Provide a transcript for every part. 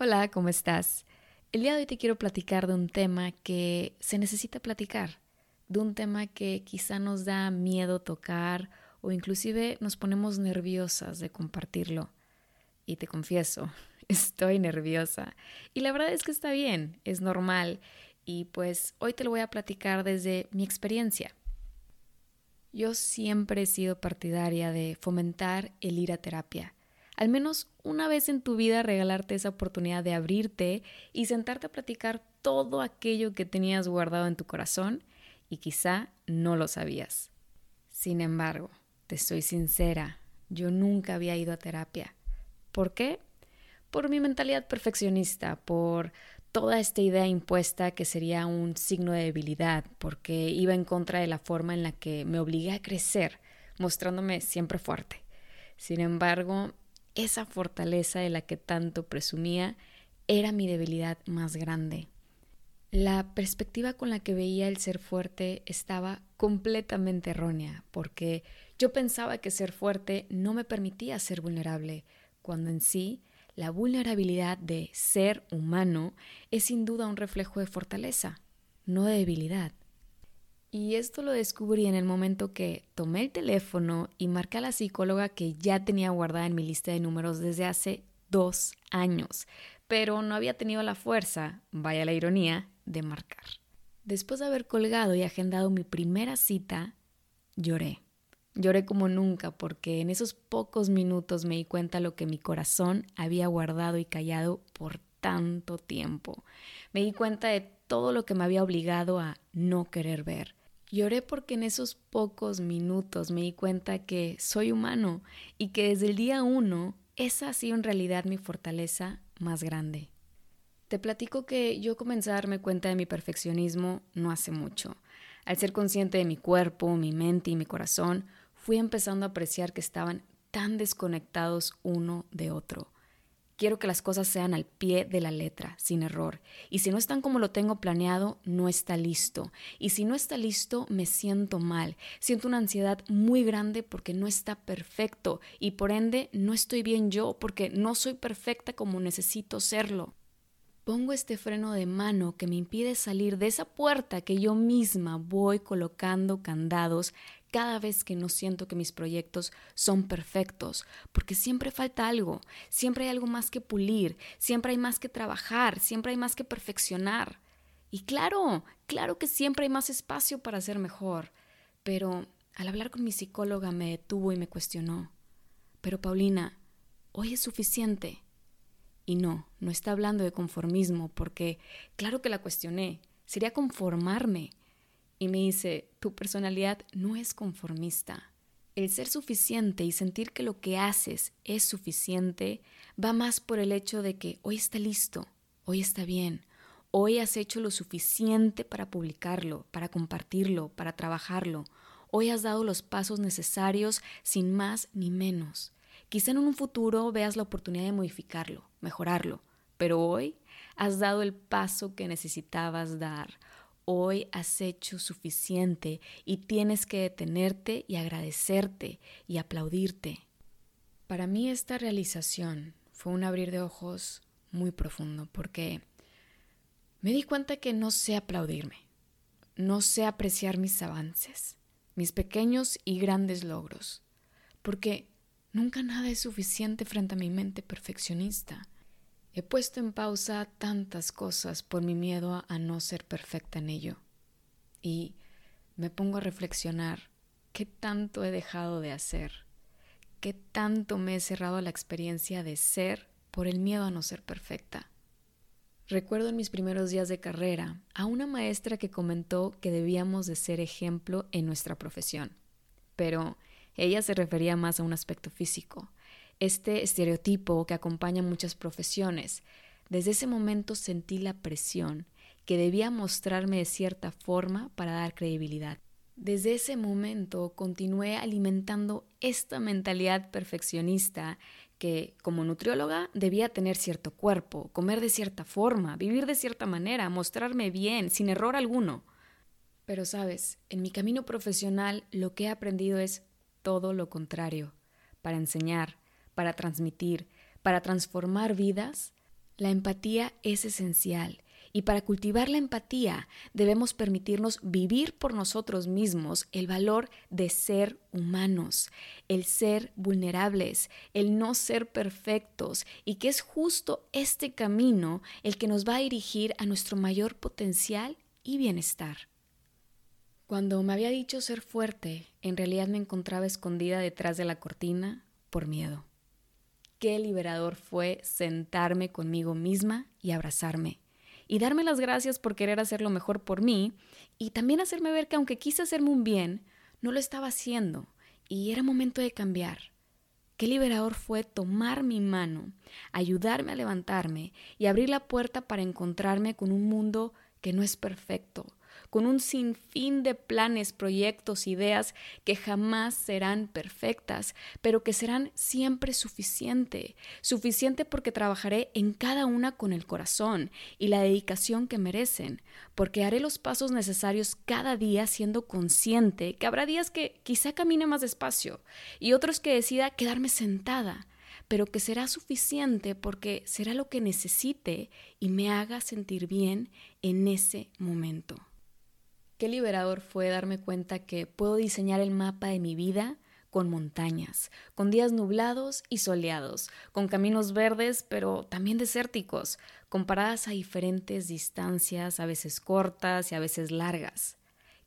Hola, ¿cómo estás? El día de hoy te quiero platicar de un tema que se necesita platicar, de un tema que quizá nos da miedo tocar o inclusive nos ponemos nerviosas de compartirlo. Y te confieso, estoy nerviosa. Y la verdad es que está bien, es normal. Y pues hoy te lo voy a platicar desde mi experiencia. Yo siempre he sido partidaria de fomentar el ir a terapia al menos una vez en tu vida regalarte esa oportunidad de abrirte y sentarte a platicar todo aquello que tenías guardado en tu corazón y quizá no lo sabías. Sin embargo, te soy sincera, yo nunca había ido a terapia. ¿Por qué? Por mi mentalidad perfeccionista, por toda esta idea impuesta que sería un signo de debilidad, porque iba en contra de la forma en la que me obligué a crecer, mostrándome siempre fuerte. Sin embargo, esa fortaleza de la que tanto presumía era mi debilidad más grande. La perspectiva con la que veía el ser fuerte estaba completamente errónea, porque yo pensaba que ser fuerte no me permitía ser vulnerable, cuando en sí la vulnerabilidad de ser humano es sin duda un reflejo de fortaleza, no de debilidad. Y esto lo descubrí en el momento que tomé el teléfono y marqué a la psicóloga que ya tenía guardada en mi lista de números desde hace dos años, pero no había tenido la fuerza, vaya la ironía, de marcar. Después de haber colgado y agendado mi primera cita, lloré. Lloré como nunca porque en esos pocos minutos me di cuenta lo que mi corazón había guardado y callado por tanto tiempo. Me di cuenta de todo lo que me había obligado a no querer ver. Lloré porque en esos pocos minutos me di cuenta que soy humano y que desde el día uno esa ha sido en realidad mi fortaleza más grande. Te platico que yo comencé a darme cuenta de mi perfeccionismo no hace mucho. Al ser consciente de mi cuerpo, mi mente y mi corazón, fui empezando a apreciar que estaban tan desconectados uno de otro. Quiero que las cosas sean al pie de la letra, sin error. Y si no están como lo tengo planeado, no está listo. Y si no está listo, me siento mal. Siento una ansiedad muy grande porque no está perfecto. Y por ende, no estoy bien yo porque no soy perfecta como necesito serlo. Pongo este freno de mano que me impide salir de esa puerta que yo misma voy colocando candados cada vez que no siento que mis proyectos son perfectos, porque siempre falta algo, siempre hay algo más que pulir, siempre hay más que trabajar, siempre hay más que perfeccionar. Y claro, claro que siempre hay más espacio para ser mejor, pero al hablar con mi psicóloga me detuvo y me cuestionó. Pero Paulina, hoy es suficiente. Y no, no está hablando de conformismo, porque claro que la cuestioné, sería conformarme, y me dice, tu personalidad no es conformista. El ser suficiente y sentir que lo que haces es suficiente va más por el hecho de que hoy está listo, hoy está bien, hoy has hecho lo suficiente para publicarlo, para compartirlo, para trabajarlo, hoy has dado los pasos necesarios sin más ni menos. Quizá en un futuro veas la oportunidad de modificarlo, mejorarlo, pero hoy has dado el paso que necesitabas dar hoy has hecho suficiente y tienes que detenerte y agradecerte y aplaudirte. Para mí esta realización fue un abrir de ojos muy profundo porque me di cuenta que no sé aplaudirme, no sé apreciar mis avances, mis pequeños y grandes logros, porque nunca nada es suficiente frente a mi mente perfeccionista He puesto en pausa tantas cosas por mi miedo a no ser perfecta en ello. Y me pongo a reflexionar qué tanto he dejado de hacer, qué tanto me he cerrado a la experiencia de ser por el miedo a no ser perfecta. Recuerdo en mis primeros días de carrera a una maestra que comentó que debíamos de ser ejemplo en nuestra profesión, pero ella se refería más a un aspecto físico, este estereotipo que acompaña muchas profesiones. Desde ese momento sentí la presión que debía mostrarme de cierta forma para dar credibilidad. Desde ese momento continué alimentando esta mentalidad perfeccionista que como nutrióloga debía tener cierto cuerpo, comer de cierta forma, vivir de cierta manera, mostrarme bien, sin error alguno. Pero sabes, en mi camino profesional lo que he aprendido es todo lo contrario. Para enseñar, para transmitir, para transformar vidas, la empatía es esencial y para cultivar la empatía debemos permitirnos vivir por nosotros mismos el valor de ser humanos, el ser vulnerables, el no ser perfectos y que es justo este camino el que nos va a dirigir a nuestro mayor potencial y bienestar. Cuando me había dicho ser fuerte, en realidad me encontraba escondida detrás de la cortina por miedo. Qué liberador fue sentarme conmigo misma y abrazarme y darme las gracias por querer hacer lo mejor por mí y también hacerme ver que aunque quise hacerme un bien, no lo estaba haciendo y era momento de cambiar. Qué liberador fue tomar mi mano, ayudarme a levantarme y abrir la puerta para encontrarme con un mundo que no es perfecto, con un sinfín de planes, proyectos, ideas que jamás serán perfectas, pero que serán siempre suficiente, suficiente porque trabajaré en cada una con el corazón y la dedicación que merecen, porque haré los pasos necesarios cada día siendo consciente que habrá días que quizá camine más despacio y otros que decida quedarme sentada pero que será suficiente porque será lo que necesite y me haga sentir bien en ese momento. Qué liberador fue darme cuenta que puedo diseñar el mapa de mi vida con montañas, con días nublados y soleados, con caminos verdes pero también desérticos, comparadas a diferentes distancias, a veces cortas y a veces largas.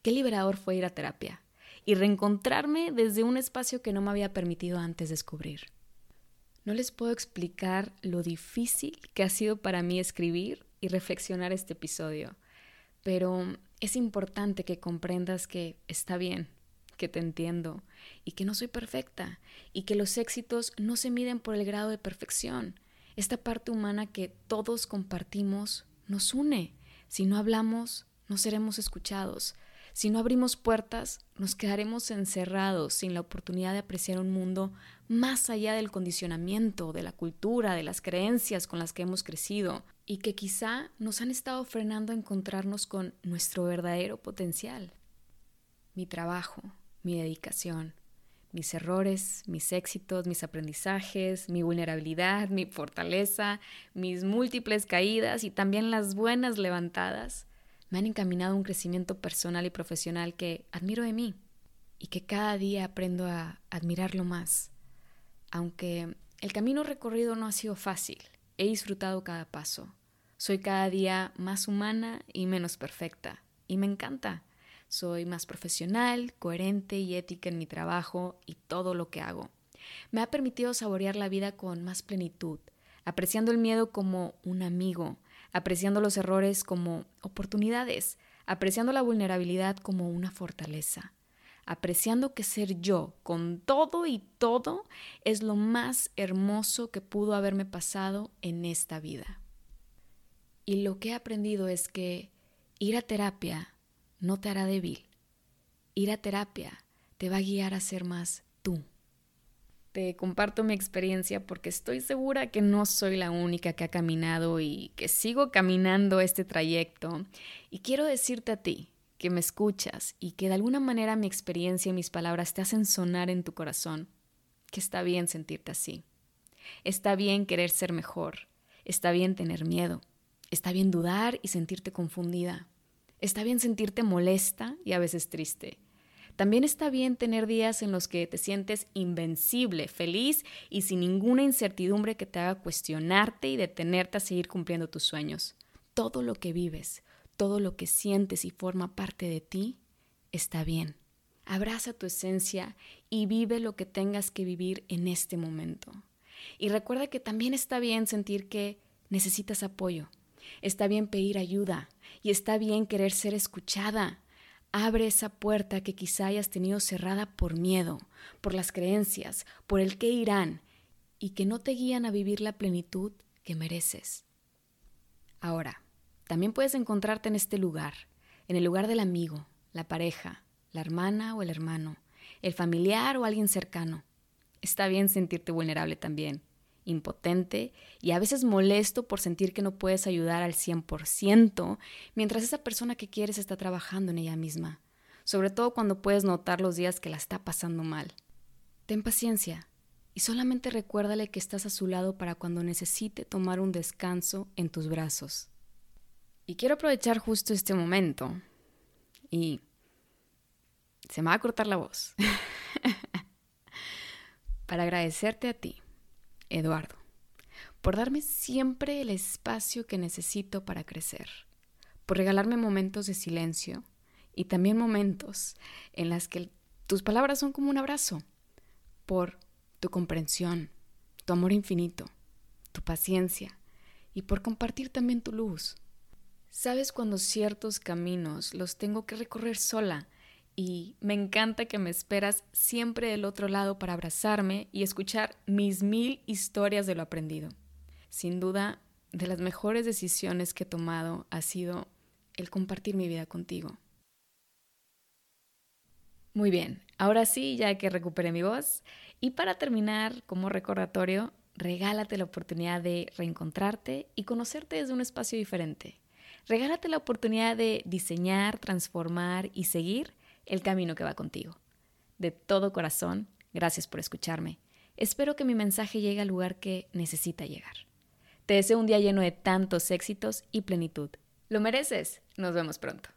Qué liberador fue ir a terapia y reencontrarme desde un espacio que no me había permitido antes descubrir. No les puedo explicar lo difícil que ha sido para mí escribir y reflexionar este episodio, pero es importante que comprendas que está bien, que te entiendo y que no soy perfecta y que los éxitos no se miden por el grado de perfección. Esta parte humana que todos compartimos nos une. Si no hablamos, no seremos escuchados. Si no abrimos puertas, nos quedaremos encerrados sin la oportunidad de apreciar un mundo más allá del condicionamiento, de la cultura, de las creencias con las que hemos crecido y que quizá nos han estado frenando a encontrarnos con nuestro verdadero potencial. Mi trabajo, mi dedicación, mis errores, mis éxitos, mis aprendizajes, mi vulnerabilidad, mi fortaleza, mis múltiples caídas y también las buenas levantadas me han encaminado a un crecimiento personal y profesional que admiro de mí y que cada día aprendo a admirarlo más. Aunque el camino recorrido no ha sido fácil, he disfrutado cada paso. Soy cada día más humana y menos perfecta, y me encanta. Soy más profesional, coherente y ética en mi trabajo y todo lo que hago. Me ha permitido saborear la vida con más plenitud, apreciando el miedo como un amigo, apreciando los errores como oportunidades, apreciando la vulnerabilidad como una fortaleza, apreciando que ser yo con todo y todo es lo más hermoso que pudo haberme pasado en esta vida. Y lo que he aprendido es que ir a terapia no te hará débil. Ir a terapia te va a guiar a ser más tú. Te comparto mi experiencia porque estoy segura que no soy la única que ha caminado y que sigo caminando este trayecto. Y quiero decirte a ti que me escuchas y que de alguna manera mi experiencia y mis palabras te hacen sonar en tu corazón, que está bien sentirte así. Está bien querer ser mejor. Está bien tener miedo. Está bien dudar y sentirte confundida. Está bien sentirte molesta y a veces triste. También está bien tener días en los que te sientes invencible, feliz y sin ninguna incertidumbre que te haga cuestionarte y detenerte a seguir cumpliendo tus sueños. Todo lo que vives, todo lo que sientes y forma parte de ti, está bien. Abraza tu esencia y vive lo que tengas que vivir en este momento. Y recuerda que también está bien sentir que necesitas apoyo. Está bien pedir ayuda y está bien querer ser escuchada. Abre esa puerta que quizá hayas tenido cerrada por miedo, por las creencias, por el qué irán, y que no te guían a vivir la plenitud que mereces. Ahora, también puedes encontrarte en este lugar, en el lugar del amigo, la pareja, la hermana o el hermano, el familiar o alguien cercano. Está bien sentirte vulnerable también, impotente y a veces molesto por sentir que no puedes ayudar al 100% mientras esa persona que quieres está trabajando en ella misma, sobre todo cuando puedes notar los días que la está pasando mal. Ten paciencia y solamente recuérdale que estás a su lado para cuando necesite tomar un descanso en tus brazos. Y quiero aprovechar justo este momento y se me va a cortar la voz para agradecerte a ti, Eduardo, por darme siempre el espacio que necesito para crecer, por regalarme momentos de silencio y también momentos en las que tus palabras son como un abrazo, por tu comprensión, tu amor infinito, tu paciencia y por compartir también tu luz. Sabes cuando ciertos caminos los tengo que recorrer sola y me encanta que me esperas siempre del otro lado para abrazarme y escuchar mis mil historias de lo aprendido. Sin duda, de las mejores decisiones que he tomado ha sido el compartir mi vida contigo. Muy bien, ahora sí, ya que recuperé mi voz, y para terminar, como recordatorio, regálate la oportunidad de reencontrarte y conocerte desde un espacio diferente. Regálate la oportunidad de diseñar, transformar y seguir el camino que va contigo. De todo corazón, gracias por escucharme. Espero que mi mensaje llegue al lugar que necesita llegar. Te deseo un día lleno de tantos éxitos y plenitud. Lo mereces. Nos vemos pronto.